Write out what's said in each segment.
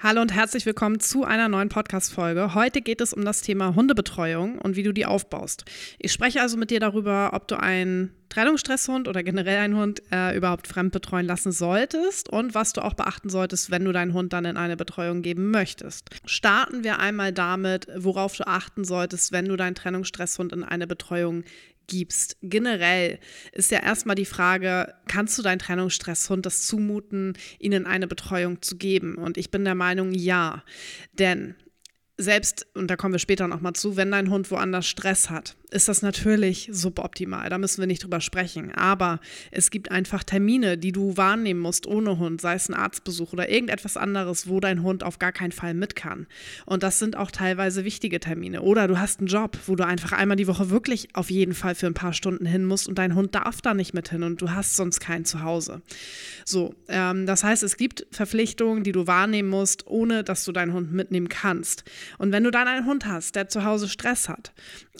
Hallo und herzlich willkommen zu einer neuen Podcast-Folge. Heute geht es um das Thema Hundebetreuung und wie du die aufbaust. Ich spreche also mit dir darüber, ob du einen Trennungsstresshund oder generell einen Hund äh, überhaupt fremd betreuen lassen solltest und was du auch beachten solltest, wenn du deinen Hund dann in eine Betreuung geben möchtest. Starten wir einmal damit, worauf du achten solltest, wenn du deinen Trennungsstresshund in eine Betreuung gibst. Generell ist ja erstmal die Frage, kannst du deinen Trennungsstresshund das zumuten, ihnen eine Betreuung zu geben? Und ich bin der Meinung, ja. Denn selbst, und da kommen wir später nochmal zu, wenn dein Hund woanders Stress hat, ist das natürlich suboptimal. Da müssen wir nicht drüber sprechen. Aber es gibt einfach Termine, die du wahrnehmen musst ohne Hund, sei es ein Arztbesuch oder irgendetwas anderes, wo dein Hund auf gar keinen Fall mit kann. Und das sind auch teilweise wichtige Termine. Oder du hast einen Job, wo du einfach einmal die Woche wirklich auf jeden Fall für ein paar Stunden hin musst und dein Hund darf da nicht mit hin und du hast sonst kein Zuhause. So, ähm, das heißt, es gibt Verpflichtungen, die du wahrnehmen musst, ohne dass du deinen Hund mitnehmen kannst. Und wenn du dann einen Hund hast, der zu Hause Stress hat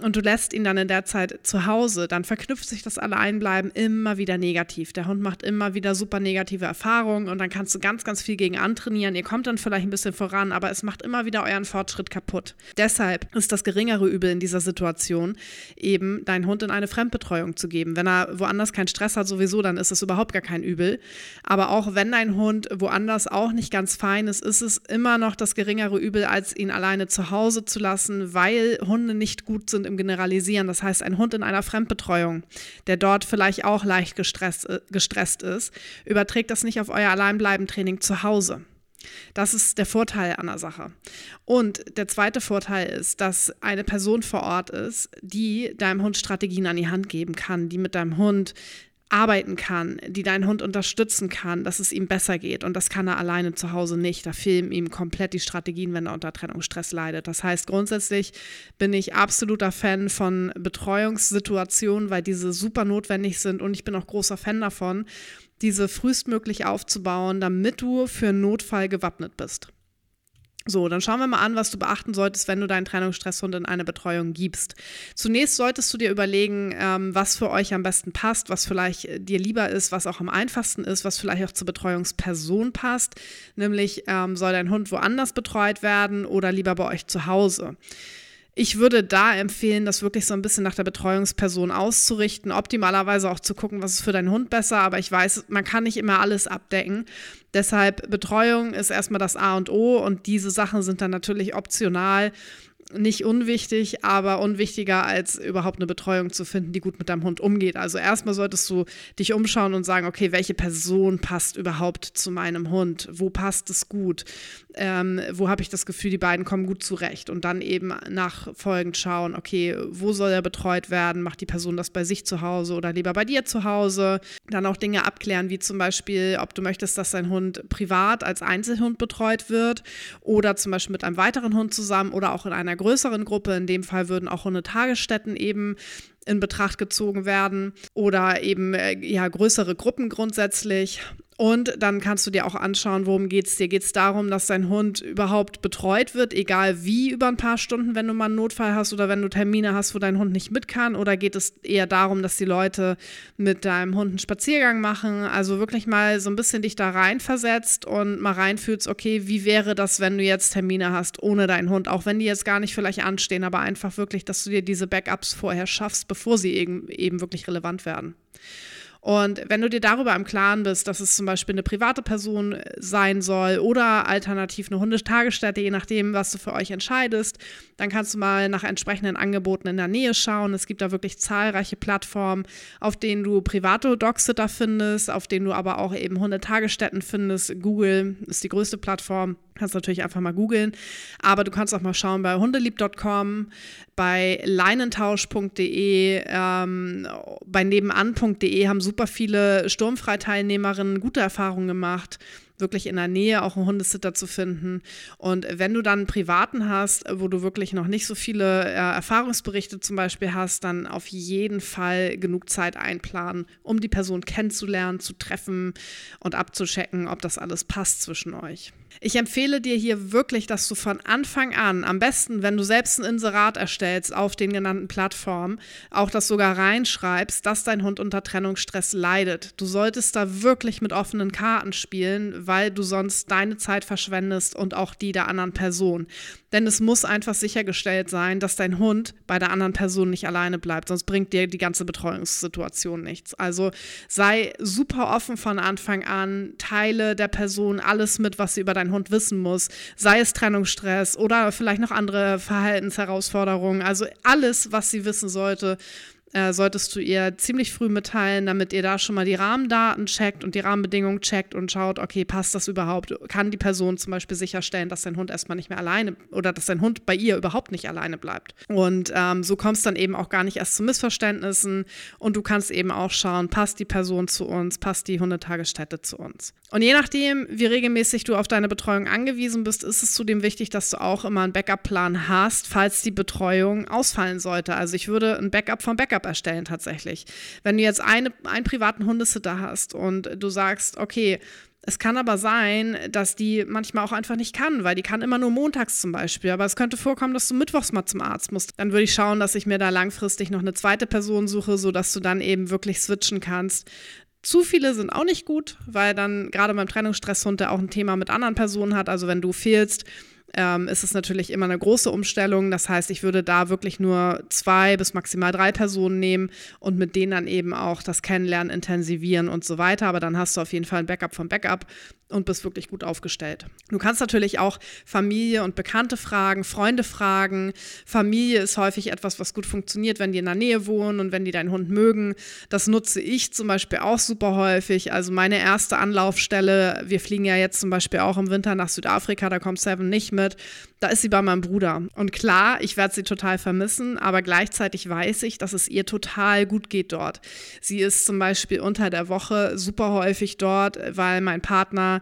und du lässt ihn dann in der Zeit zu Hause, dann verknüpft sich das Alleinbleiben immer wieder negativ. Der Hund macht immer wieder super negative Erfahrungen und dann kannst du ganz, ganz viel gegen antrainieren. Ihr kommt dann vielleicht ein bisschen voran, aber es macht immer wieder euren Fortschritt kaputt. Deshalb ist das geringere Übel in dieser Situation eben, deinen Hund in eine Fremdbetreuung zu geben. Wenn er woanders keinen Stress hat, sowieso, dann ist es überhaupt gar kein Übel. Aber auch wenn dein Hund woanders auch nicht ganz fein ist, ist es immer noch das geringere Übel, als ihn alleine zu Hause zu lassen, weil Hunde nicht gut sind im Generalisieren organisieren. Das heißt, ein Hund in einer Fremdbetreuung, der dort vielleicht auch leicht gestresst, äh, gestresst ist, überträgt das nicht auf euer Alleinbleiben-Training zu Hause. Das ist der Vorteil an der Sache. Und der zweite Vorteil ist, dass eine Person vor Ort ist, die deinem Hund Strategien an die Hand geben kann, die mit deinem Hund arbeiten kann, die deinen Hund unterstützen kann, dass es ihm besser geht. Und das kann er alleine zu Hause nicht. Da fehlen ihm komplett die Strategien, wenn er unter Trennungsstress leidet. Das heißt, grundsätzlich bin ich absoluter Fan von Betreuungssituationen, weil diese super notwendig sind. Und ich bin auch großer Fan davon, diese frühestmöglich aufzubauen, damit du für einen Notfall gewappnet bist. So, dann schauen wir mal an, was du beachten solltest, wenn du deinen Trennungsstresshund in eine Betreuung gibst. Zunächst solltest du dir überlegen, ähm, was für euch am besten passt, was vielleicht äh, dir lieber ist, was auch am einfachsten ist, was vielleicht auch zur Betreuungsperson passt. Nämlich, ähm, soll dein Hund woanders betreut werden oder lieber bei euch zu Hause? Ich würde da empfehlen, das wirklich so ein bisschen nach der Betreuungsperson auszurichten, optimalerweise auch zu gucken, was ist für deinen Hund besser, aber ich weiß, man kann nicht immer alles abdecken. Deshalb Betreuung ist erstmal das A und O und diese Sachen sind dann natürlich optional nicht unwichtig, aber unwichtiger als überhaupt eine Betreuung zu finden, die gut mit deinem Hund umgeht. Also erstmal solltest du dich umschauen und sagen, okay, welche Person passt überhaupt zu meinem Hund? Wo passt es gut? Ähm, wo habe ich das Gefühl, die beiden kommen gut zurecht? Und dann eben nachfolgend schauen, okay, wo soll er betreut werden? Macht die Person das bei sich zu Hause oder lieber bei dir zu Hause? Dann auch Dinge abklären, wie zum Beispiel, ob du möchtest, dass dein Hund privat als Einzelhund betreut wird oder zum Beispiel mit einem weiteren Hund zusammen oder auch in einer größeren Gruppe. In dem Fall würden auch Hundetagesstätten eben in Betracht gezogen werden oder eben äh, ja größere Gruppen grundsätzlich. Und dann kannst du dir auch anschauen, worum geht es dir. Geht es darum, dass dein Hund überhaupt betreut wird, egal wie, über ein paar Stunden, wenn du mal einen Notfall hast oder wenn du Termine hast, wo dein Hund nicht mit kann? Oder geht es eher darum, dass die Leute mit deinem Hund einen Spaziergang machen? Also wirklich mal so ein bisschen dich da reinversetzt und mal reinfühlst, okay, wie wäre das, wenn du jetzt Termine hast ohne deinen Hund? Auch wenn die jetzt gar nicht vielleicht anstehen, aber einfach wirklich, dass du dir diese Backups vorher schaffst, bevor sie eben, eben wirklich relevant werden. Und wenn du dir darüber im Klaren bist, dass es zum Beispiel eine private Person sein soll oder alternativ eine Hundetagesstätte, je nachdem, was du für euch entscheidest, dann kannst du mal nach entsprechenden Angeboten in der Nähe schauen. Es gibt da wirklich zahlreiche Plattformen, auf denen du private Dogsitter findest, auf denen du aber auch eben Hundetagesstätten findest. Google ist die größte Plattform. Kannst natürlich einfach mal googeln. Aber du kannst auch mal schauen bei hundelieb.com, bei leinentausch.de, ähm, bei nebenan.de haben super viele Sturmfreiteilnehmerinnen gute Erfahrungen gemacht. Wirklich in der Nähe auch einen Hundesitter zu finden. Und wenn du dann einen privaten hast, wo du wirklich noch nicht so viele äh, Erfahrungsberichte zum Beispiel hast, dann auf jeden Fall genug Zeit einplanen, um die Person kennenzulernen, zu treffen und abzuchecken, ob das alles passt zwischen euch. Ich empfehle dir hier wirklich, dass du von Anfang an, am besten, wenn du selbst ein Inserat erstellst auf den genannten Plattformen, auch das sogar reinschreibst, dass dein Hund unter Trennungsstress leidet. Du solltest da wirklich mit offenen Karten spielen, weil du sonst deine Zeit verschwendest und auch die der anderen Person. Denn es muss einfach sichergestellt sein, dass dein Hund bei der anderen Person nicht alleine bleibt, sonst bringt dir die ganze Betreuungssituation nichts. Also sei super offen von Anfang an, teile der Person alles mit, was sie über deinen Hund wissen muss, sei es Trennungsstress oder vielleicht noch andere Verhaltensherausforderungen, also alles, was sie wissen sollte äh, solltest du ihr ziemlich früh mitteilen, damit ihr da schon mal die Rahmendaten checkt und die Rahmenbedingungen checkt und schaut, okay, passt das überhaupt? Kann die Person zum Beispiel sicherstellen, dass dein Hund erstmal nicht mehr alleine oder dass dein Hund bei ihr überhaupt nicht alleine bleibt? Und ähm, so kommst dann eben auch gar nicht erst zu Missverständnissen und du kannst eben auch schauen, passt die Person zu uns, passt die Hundetagesstätte zu uns. Und je nachdem, wie regelmäßig du auf deine Betreuung angewiesen bist, ist es zudem wichtig, dass du auch immer einen Backup-Plan hast, falls die Betreuung ausfallen sollte. Also ich würde ein Backup vom Backup erstellen tatsächlich. Wenn du jetzt eine, einen privaten Hundesitter hast und du sagst, okay, es kann aber sein, dass die manchmal auch einfach nicht kann, weil die kann immer nur montags zum Beispiel. Aber es könnte vorkommen, dass du mittwochs mal zum Arzt musst. Dann würde ich schauen, dass ich mir da langfristig noch eine zweite Person suche, sodass du dann eben wirklich switchen kannst. Zu viele sind auch nicht gut, weil dann gerade beim Trennungsstresshund, der auch ein Thema mit anderen Personen hat, also wenn du fehlst, ähm, ist es natürlich immer eine große Umstellung. Das heißt, ich würde da wirklich nur zwei bis maximal drei Personen nehmen und mit denen dann eben auch das Kennenlernen intensivieren und so weiter. Aber dann hast du auf jeden Fall ein Backup vom Backup und bist wirklich gut aufgestellt. Du kannst natürlich auch Familie und Bekannte fragen, Freunde fragen. Familie ist häufig etwas, was gut funktioniert, wenn die in der Nähe wohnen und wenn die deinen Hund mögen. Das nutze ich zum Beispiel auch super häufig. Also meine erste Anlaufstelle, wir fliegen ja jetzt zum Beispiel auch im Winter nach Südafrika, da kommt Seven nicht mit. Da ist sie bei meinem Bruder. Und klar, ich werde sie total vermissen, aber gleichzeitig weiß ich, dass es ihr total gut geht dort. Sie ist zum Beispiel unter der Woche super häufig dort, weil mein Partner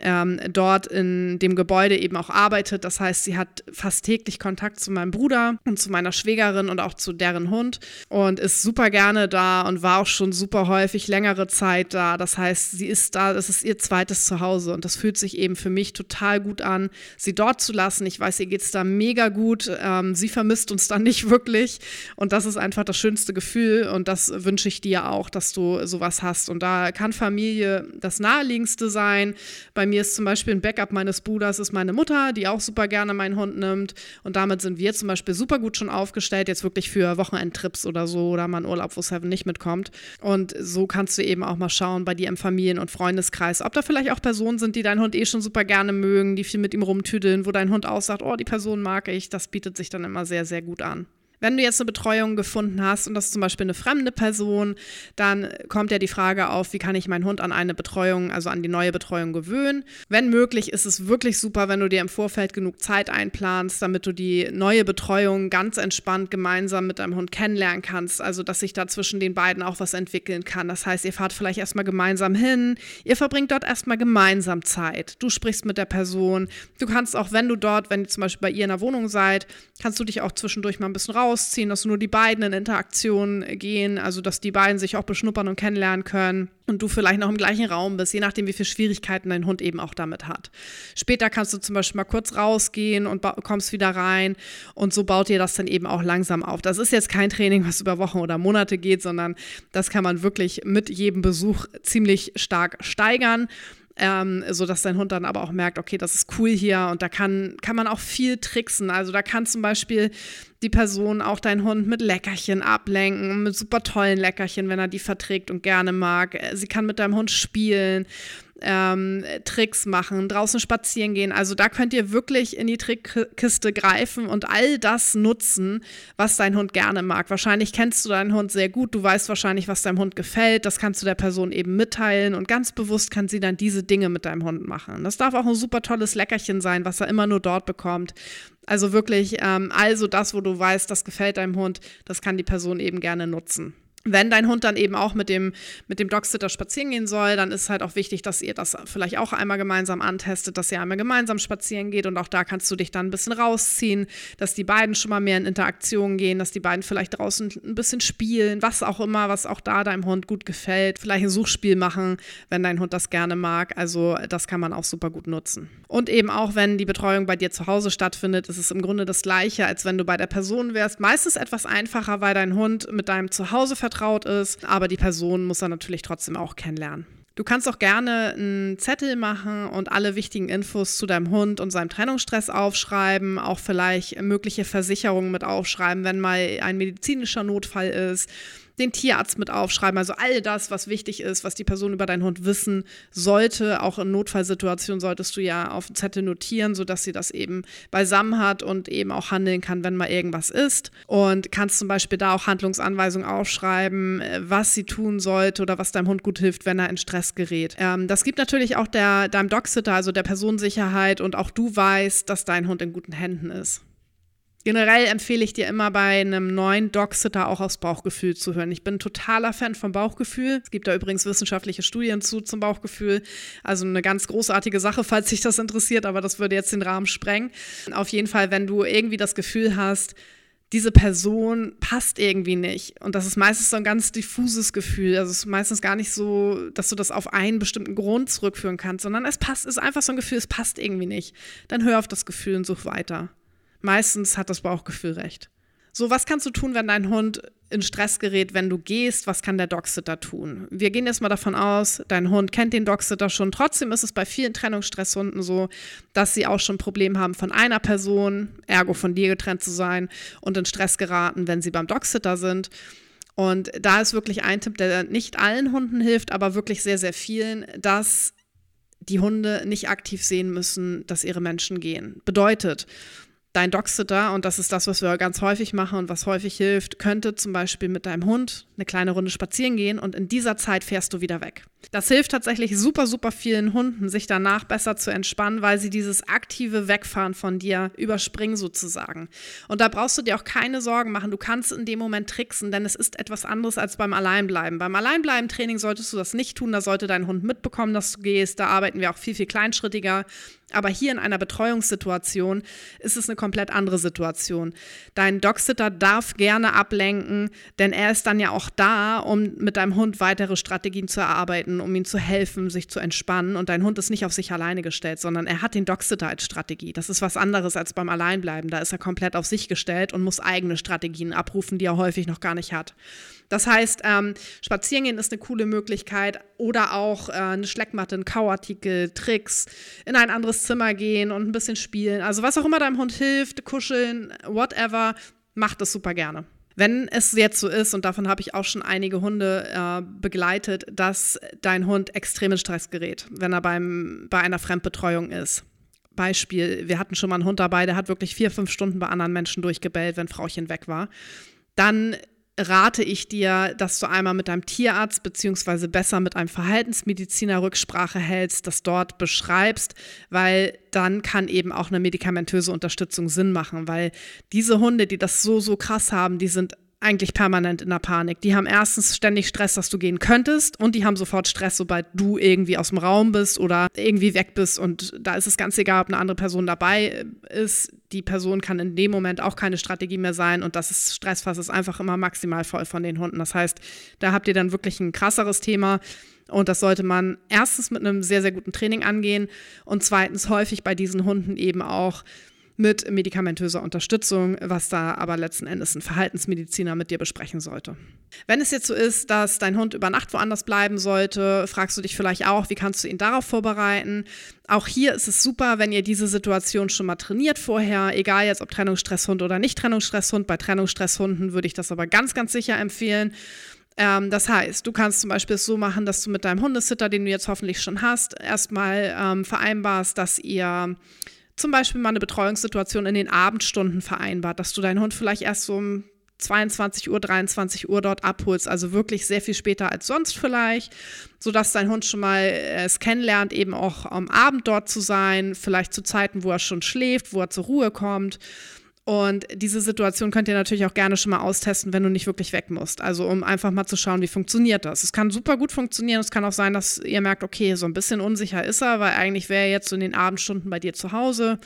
ähm, dort in dem Gebäude eben auch arbeitet. Das heißt, sie hat fast täglich Kontakt zu meinem Bruder und zu meiner Schwägerin und auch zu deren Hund und ist super gerne da und war auch schon super häufig längere Zeit da. Das heißt, sie ist da, das ist ihr zweites Zuhause und das fühlt sich eben für mich total gut an, sie dort zu lassen. Ich weiß, ihr geht es da mega gut. Ähm, sie vermisst uns dann nicht wirklich und das ist einfach das schönste Gefühl und das wünsche ich dir auch, dass du sowas hast. Und da kann Familie das naheliegendste sein. Bei bei mir ist zum Beispiel ein Backup meines Bruders, ist meine Mutter, die auch super gerne meinen Hund nimmt. Und damit sind wir zum Beispiel super gut schon aufgestellt, jetzt wirklich für Wochenendtrips oder so oder mal einen Urlaub, wo Seven nicht mitkommt. Und so kannst du eben auch mal schauen bei dir im Familien- und Freundeskreis, ob da vielleicht auch Personen sind, die deinen Hund eh schon super gerne mögen, die viel mit ihm rumtüdeln, wo dein Hund auch sagt, oh, die Person mag ich. Das bietet sich dann immer sehr, sehr gut an. Wenn du jetzt eine Betreuung gefunden hast und das ist zum Beispiel eine fremde Person, dann kommt ja die Frage auf, wie kann ich meinen Hund an eine Betreuung, also an die neue Betreuung gewöhnen. Wenn möglich, ist es wirklich super, wenn du dir im Vorfeld genug Zeit einplanst, damit du die neue Betreuung ganz entspannt gemeinsam mit deinem Hund kennenlernen kannst. Also, dass sich da zwischen den beiden auch was entwickeln kann. Das heißt, ihr fahrt vielleicht erstmal gemeinsam hin, ihr verbringt dort erstmal gemeinsam Zeit. Du sprichst mit der Person. Du kannst auch, wenn du dort, wenn ihr zum Beispiel bei ihr in der Wohnung seid, kannst du dich auch zwischendurch mal ein bisschen raus rausziehen, dass nur die beiden in Interaktion gehen, also dass die beiden sich auch beschnuppern und kennenlernen können und du vielleicht noch im gleichen Raum bist, je nachdem, wie viele Schwierigkeiten dein Hund eben auch damit hat. Später kannst du zum Beispiel mal kurz rausgehen und kommst wieder rein und so baut ihr das dann eben auch langsam auf. Das ist jetzt kein Training, was über Wochen oder Monate geht, sondern das kann man wirklich mit jedem Besuch ziemlich stark steigern ähm, so dass dein Hund dann aber auch merkt, okay, das ist cool hier und da kann, kann man auch viel tricksen. Also da kann zum Beispiel die Person auch deinen Hund mit Leckerchen ablenken, mit super tollen Leckerchen, wenn er die verträgt und gerne mag. Sie kann mit deinem Hund spielen ähm, Tricks machen, draußen spazieren gehen. Also da könnt ihr wirklich in die Trickkiste greifen und all das nutzen, was dein Hund gerne mag. Wahrscheinlich kennst du deinen Hund sehr gut, du weißt wahrscheinlich, was deinem Hund gefällt. Das kannst du der Person eben mitteilen und ganz bewusst kann sie dann diese Dinge mit deinem Hund machen. Das darf auch ein super tolles Leckerchen sein, was er immer nur dort bekommt. Also wirklich, ähm, also das, wo du weißt, das gefällt deinem Hund, das kann die Person eben gerne nutzen. Wenn dein Hund dann eben auch mit dem, mit dem Dogsitter spazieren gehen soll, dann ist es halt auch wichtig, dass ihr das vielleicht auch einmal gemeinsam antestet, dass ihr einmal gemeinsam spazieren geht und auch da kannst du dich dann ein bisschen rausziehen, dass die beiden schon mal mehr in Interaktion gehen, dass die beiden vielleicht draußen ein bisschen spielen, was auch immer, was auch da deinem Hund gut gefällt. Vielleicht ein Suchspiel machen, wenn dein Hund das gerne mag. Also das kann man auch super gut nutzen. Und eben auch, wenn die Betreuung bei dir zu Hause stattfindet, ist es im Grunde das Gleiche, als wenn du bei der Person wärst. Meistens etwas einfacher, weil dein Hund mit deinem Zuhause vertraut vertraut ist, aber die Person muss er natürlich trotzdem auch kennenlernen. Du kannst auch gerne einen Zettel machen und alle wichtigen Infos zu deinem Hund und seinem Trennungsstress aufschreiben, auch vielleicht mögliche Versicherungen mit aufschreiben, wenn mal ein medizinischer Notfall ist den Tierarzt mit aufschreiben. Also all das, was wichtig ist, was die Person über deinen Hund wissen sollte. Auch in Notfallsituationen solltest du ja auf dem Zettel notieren, sodass sie das eben beisammen hat und eben auch handeln kann, wenn mal irgendwas ist. Und kannst zum Beispiel da auch Handlungsanweisungen aufschreiben, äh, was sie tun sollte oder was deinem Hund gut hilft, wenn er in Stress gerät. Ähm, das gibt natürlich auch der, deinem Dogsitter, also der Personensicherheit und auch du weißt, dass dein Hund in guten Händen ist. Generell empfehle ich dir immer bei einem neuen Dogsitter auch aufs Bauchgefühl zu hören. Ich bin totaler Fan vom Bauchgefühl. Es gibt da übrigens wissenschaftliche Studien zu zum Bauchgefühl. Also eine ganz großartige Sache, falls sich das interessiert, aber das würde jetzt den Rahmen sprengen. Auf jeden Fall, wenn du irgendwie das Gefühl hast, diese Person passt irgendwie nicht. Und das ist meistens so ein ganz diffuses Gefühl. Also es ist meistens gar nicht so, dass du das auf einen bestimmten Grund zurückführen kannst, sondern es passt, ist einfach so ein Gefühl, es passt irgendwie nicht. Dann hör auf das Gefühl und such weiter. Meistens hat das Bauchgefühl recht. So, was kannst du tun, wenn dein Hund in Stress gerät, wenn du gehst? Was kann der Dogsitter tun? Wir gehen jetzt mal davon aus, dein Hund kennt den Dogsitter schon. Trotzdem ist es bei vielen Trennungsstresshunden so, dass sie auch schon Probleme haben, von einer Person, ergo von dir getrennt zu sein und in Stress geraten, wenn sie beim Dogsitter sind. Und da ist wirklich ein Tipp, der nicht allen Hunden hilft, aber wirklich sehr, sehr vielen, dass die Hunde nicht aktiv sehen müssen, dass ihre Menschen gehen. Bedeutet, dein Dogsitter, und das ist das, was wir ganz häufig machen und was häufig hilft, könnte zum Beispiel mit deinem Hund eine kleine Runde spazieren gehen und in dieser Zeit fährst du wieder weg. Das hilft tatsächlich super, super vielen Hunden, sich danach besser zu entspannen, weil sie dieses aktive Wegfahren von dir überspringen sozusagen. Und da brauchst du dir auch keine Sorgen machen. Du kannst in dem Moment tricksen, denn es ist etwas anderes als beim Alleinbleiben. Beim Alleinbleiben-Training solltest du das nicht tun. Da sollte dein Hund mitbekommen, dass du gehst. Da arbeiten wir auch viel, viel kleinschrittiger. Aber hier in einer Betreuungssituation ist es eine komplett andere Situation. Dein Dogsitter darf gerne ablenken, denn er ist dann ja auch da, um mit deinem Hund weitere Strategien zu erarbeiten, um ihm zu helfen, sich zu entspannen. Und dein Hund ist nicht auf sich alleine gestellt, sondern er hat den Dogsitter als Strategie. Das ist was anderes als beim Alleinbleiben. Da ist er komplett auf sich gestellt und muss eigene Strategien abrufen, die er häufig noch gar nicht hat. Das heißt, ähm, Spazierengehen ist eine coole Möglichkeit oder auch äh, eine Schleckmatte, ein Kauartikel, Tricks, in ein anderes Zimmer gehen und ein bisschen spielen. Also was auch immer deinem Hund hilft, kuscheln, whatever, macht das super gerne. Wenn es jetzt so ist, und davon habe ich auch schon einige Hunde äh, begleitet, dass dein Hund extrem in Stress gerät, wenn er beim, bei einer Fremdbetreuung ist. Beispiel, wir hatten schon mal einen Hund dabei, der hat wirklich vier, fünf Stunden bei anderen Menschen durchgebellt, wenn Frauchen weg war. Dann rate ich dir, dass du einmal mit deinem Tierarzt beziehungsweise besser mit einem Verhaltensmediziner Rücksprache hältst, das dort beschreibst, weil dann kann eben auch eine medikamentöse Unterstützung Sinn machen, weil diese Hunde, die das so, so krass haben, die sind eigentlich permanent in der Panik. Die haben erstens ständig Stress, dass du gehen könntest und die haben sofort Stress, sobald du irgendwie aus dem Raum bist oder irgendwie weg bist und da ist es ganz egal, ob eine andere Person dabei ist. Die Person kann in dem Moment auch keine Strategie mehr sein und das ist Stressfass ist einfach immer maximal voll von den Hunden. Das heißt, da habt ihr dann wirklich ein krasseres Thema. Und das sollte man erstens mit einem sehr, sehr guten Training angehen und zweitens häufig bei diesen Hunden eben auch mit medikamentöser Unterstützung, was da aber letzten Endes ein Verhaltensmediziner mit dir besprechen sollte. Wenn es jetzt so ist, dass dein Hund über Nacht woanders bleiben sollte, fragst du dich vielleicht auch, wie kannst du ihn darauf vorbereiten? Auch hier ist es super, wenn ihr diese Situation schon mal trainiert vorher, egal jetzt ob Trennungsstresshund oder nicht Trennungsstresshund. Bei Trennungsstresshunden würde ich das aber ganz, ganz sicher empfehlen. Ähm, das heißt, du kannst zum Beispiel es so machen, dass du mit deinem Hundesitter, den du jetzt hoffentlich schon hast, erstmal ähm, vereinbarst, dass ihr zum Beispiel mal eine Betreuungssituation in den Abendstunden vereinbart, dass du deinen Hund vielleicht erst so um 22 Uhr, 23 Uhr dort abholst, also wirklich sehr viel später als sonst vielleicht, sodass dein Hund schon mal äh, es kennenlernt, eben auch am Abend dort zu sein, vielleicht zu Zeiten, wo er schon schläft, wo er zur Ruhe kommt Und diese Situation könnt ihr natürlich auch gerne schon mal austesten, wenn du nicht wirklich weg musst. Also um einfach mal zu schauen, wie funktioniert das. Es kann super gut funktionieren. Es kann auch sein, dass ihr merkt, okay, so ein bisschen unsicher ist er, weil eigentlich wäre er jetzt so in den Abendstunden bei dir zu Hause.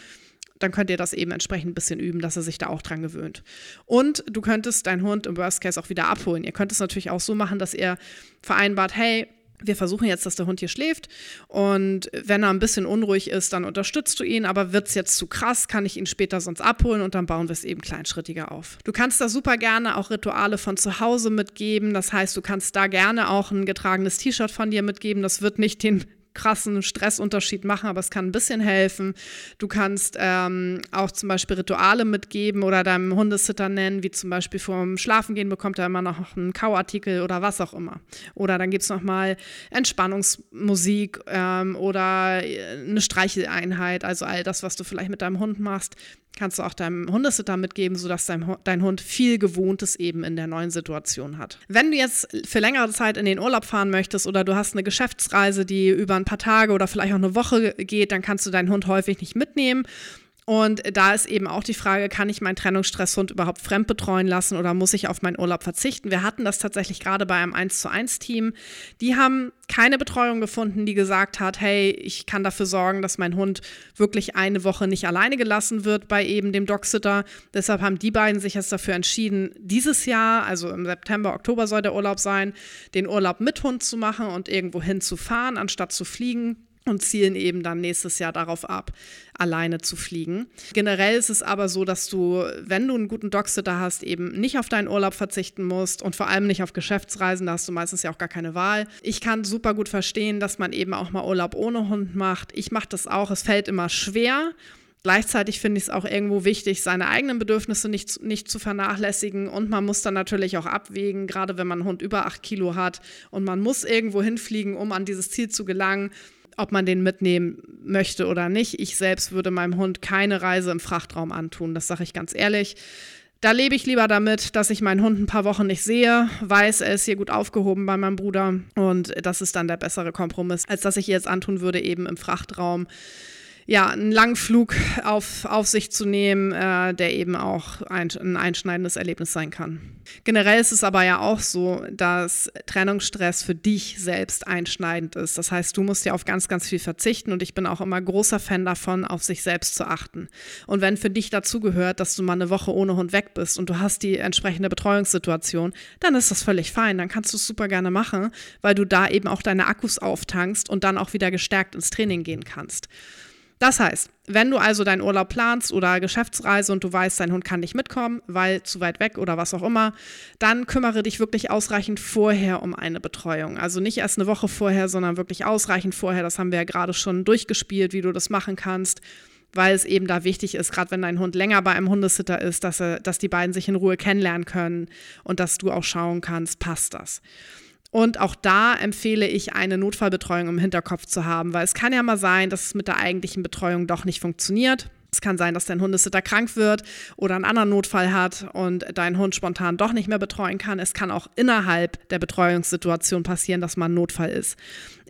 Dann könnt ihr das eben entsprechend ein bisschen üben, dass er sich da auch dran gewöhnt. Und du könntest deinen Hund im Worst Case auch wieder abholen. Ihr könnt es natürlich auch so machen, dass ihr vereinbart, hey, wir versuchen jetzt, dass der Hund hier schläft und wenn er ein bisschen unruhig ist, dann unterstützt du ihn, aber wird es jetzt zu krass, kann ich ihn später sonst abholen und dann bauen wir es eben kleinschrittiger auf. Du kannst da super gerne auch Rituale von zu Hause mitgeben, das heißt, du kannst da gerne auch ein getragenes T-Shirt von dir mitgeben, das wird nicht den krassen Stressunterschied machen, aber es kann ein bisschen helfen. Du kannst ähm, auch zum Beispiel Rituale mitgeben oder deinem Hundesitter nennen, wie zum Beispiel vorm Schlafengehen bekommt er immer noch einen Kauartikel oder was auch immer. Oder dann gibt es nochmal Entspannungsmusik ähm, oder äh, eine Streicheleinheit, also all das, was du vielleicht mit deinem Hund machst, kannst du auch deinem Hundesitter mitgeben, sodass dein, dein Hund viel Gewohntes eben in der neuen Situation hat. Wenn du jetzt für längere Zeit in den Urlaub fahren möchtest oder du hast eine Geschäftsreise, die über ein paar Tage oder vielleicht auch eine Woche geht, dann kannst du deinen Hund häufig nicht mitnehmen. Und da ist eben auch die Frage, kann ich meinen Trennungsstresshund überhaupt fremd betreuen lassen oder muss ich auf meinen Urlaub verzichten? Wir hatten das tatsächlich gerade bei einem 1 zu 1 Team. Die haben keine Betreuung gefunden, die gesagt hat, hey, ich kann dafür sorgen, dass mein Hund wirklich eine Woche nicht alleine gelassen wird bei eben dem Dogsitter. Deshalb haben die beiden sich jetzt dafür entschieden, dieses Jahr, also im September, Oktober soll der Urlaub sein, den Urlaub mit Hund zu machen und irgendwo hinzufahren, anstatt zu fliegen und zielen eben dann nächstes Jahr darauf ab, alleine zu fliegen. Generell ist es aber so, dass du, wenn du einen guten Dogsitter hast, eben nicht auf deinen Urlaub verzichten musst und vor allem nicht auf Geschäftsreisen, da hast du meistens ja auch gar keine Wahl. Ich kann super gut verstehen, dass man eben auch mal Urlaub ohne Hund macht. Ich mache das auch, es fällt immer schwer. Gleichzeitig finde ich es auch irgendwo wichtig, seine eigenen Bedürfnisse nicht, nicht zu vernachlässigen. Und man muss dann natürlich auch abwägen, gerade wenn man einen Hund über acht Kilo hat und man muss irgendwo hinfliegen, um an dieses Ziel zu gelangen ob man den mitnehmen möchte oder nicht. Ich selbst würde meinem Hund keine Reise im Frachtraum antun, das sage ich ganz ehrlich. Da lebe ich lieber damit, dass ich meinen Hund ein paar Wochen nicht sehe, weiß, er ist hier gut aufgehoben bei meinem Bruder und das ist dann der bessere Kompromiss, als dass ich jetzt antun würde, eben im Frachtraum ja, einen langen Flug auf, auf sich zu nehmen, äh, der eben auch ein, ein einschneidendes Erlebnis sein kann. Generell ist es aber ja auch so, dass Trennungsstress für dich selbst einschneidend ist. Das heißt, du musst ja auf ganz, ganz viel verzichten und ich bin auch immer großer Fan davon, auf sich selbst zu achten. Und wenn für dich dazu gehört, dass du mal eine Woche ohne Hund weg bist und du hast die entsprechende Betreuungssituation, dann ist das völlig fein. Dann kannst du es super gerne machen, weil du da eben auch deine Akkus auftankst und dann auch wieder gestärkt ins Training gehen kannst. Das heißt, wenn du also deinen Urlaub planst oder Geschäftsreise und du weißt, dein Hund kann nicht mitkommen, weil zu weit weg oder was auch immer, dann kümmere dich wirklich ausreichend vorher um eine Betreuung. Also nicht erst eine Woche vorher, sondern wirklich ausreichend vorher. Das haben wir ja gerade schon durchgespielt, wie du das machen kannst weil es eben da wichtig ist, gerade wenn dein Hund länger bei einem Hundesitter ist, dass, er, dass die beiden sich in Ruhe kennenlernen können und dass du auch schauen kannst, passt das. Und auch da empfehle ich, eine Notfallbetreuung im Hinterkopf zu haben, weil es kann ja mal sein, dass es mit der eigentlichen Betreuung doch nicht funktioniert. Es kann sein, dass dein Hundesitter krank wird oder einen anderen Notfall hat und dein Hund spontan doch nicht mehr betreuen kann. Es kann auch innerhalb der Betreuungssituation passieren, dass mal ein Notfall ist.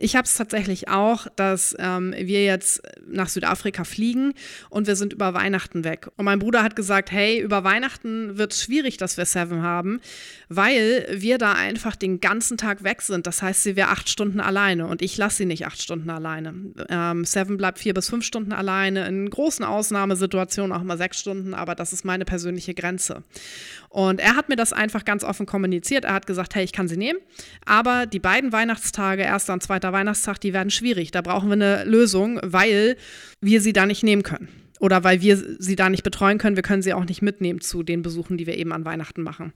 Ich habe es tatsächlich auch, dass ähm, wir jetzt nach Südafrika fliegen und wir sind über Weihnachten weg. Und mein Bruder hat gesagt, hey, über Weihnachten wird es schwierig, dass wir Seven haben, weil wir da einfach den ganzen Tag weg sind. Das heißt, sie wäre acht Stunden alleine und ich lasse sie nicht acht Stunden alleine. Ähm, Seven bleibt vier bis fünf Stunden alleine, in großen Ausnahmesituationen auch mal sechs Stunden, aber das ist meine persönliche Grenze. Und er hat mir das einfach ganz offen kommuniziert. Er hat gesagt, hey, ich kann sie nehmen, aber die beiden Weihnachtstage, erster und zweiter Weihnachtstag, die werden schwierig. Da brauchen wir eine Lösung, weil wir sie da nicht nehmen können oder weil wir sie da nicht betreuen können, wir können sie auch nicht mitnehmen zu den Besuchen, die wir eben an Weihnachten machen.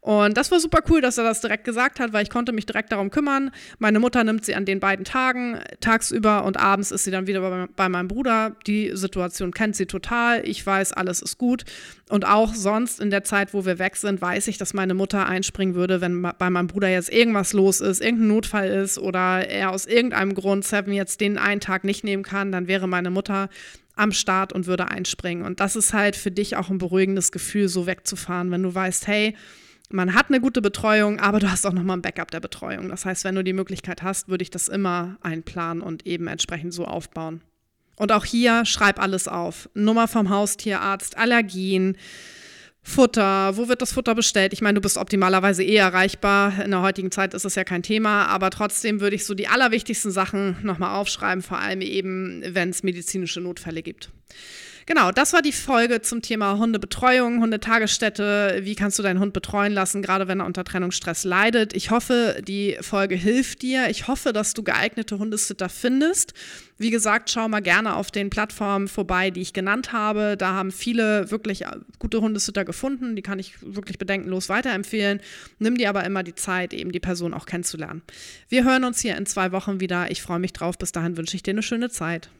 Und das war super cool, dass er das direkt gesagt hat, weil ich konnte mich direkt darum kümmern. Meine Mutter nimmt sie an den beiden Tagen tagsüber und abends ist sie dann wieder bei, bei meinem Bruder. Die Situation kennt sie total. Ich weiß, alles ist gut. Und auch sonst in der Zeit, wo wir weg sind, weiß ich, dass meine Mutter einspringen würde, wenn bei meinem Bruder jetzt irgendwas los ist, irgendein Notfall ist oder er aus irgendeinem Grund Seven jetzt den einen Tag nicht nehmen kann, dann wäre meine Mutter am Start und würde einspringen. Und das ist halt für dich auch ein beruhigendes Gefühl, so wegzufahren, wenn du weißt, hey, man hat eine gute Betreuung, aber du hast auch nochmal ein Backup der Betreuung. Das heißt, wenn du die Möglichkeit hast, würde ich das immer einplanen und eben entsprechend so aufbauen. Und auch hier schreib alles auf. Nummer vom Haustierarzt, Allergien, Futter, wo wird das Futter bestellt? Ich meine, du bist optimalerweise eh erreichbar. In der heutigen Zeit ist das ja kein Thema, aber trotzdem würde ich so die allerwichtigsten Sachen nochmal aufschreiben, vor allem eben, wenn es medizinische Notfälle gibt. Genau, das war die Folge zum Thema Hundebetreuung, Hundetagesstätte. Wie kannst du deinen Hund betreuen lassen, gerade wenn er unter Trennungsstress leidet? Ich hoffe, die Folge hilft dir. Ich hoffe, dass du geeignete Hundesitter findest. Wie gesagt, schau mal gerne auf den Plattformen vorbei, die ich genannt habe. Da haben viele wirklich gute Hundesitter gefunden. Die kann ich wirklich bedenkenlos weiterempfehlen. Nimm dir aber immer die Zeit, eben die Person auch kennenzulernen. Wir hören uns hier in zwei Wochen wieder. Ich freue mich drauf. Bis dahin wünsche ich dir eine schöne Zeit.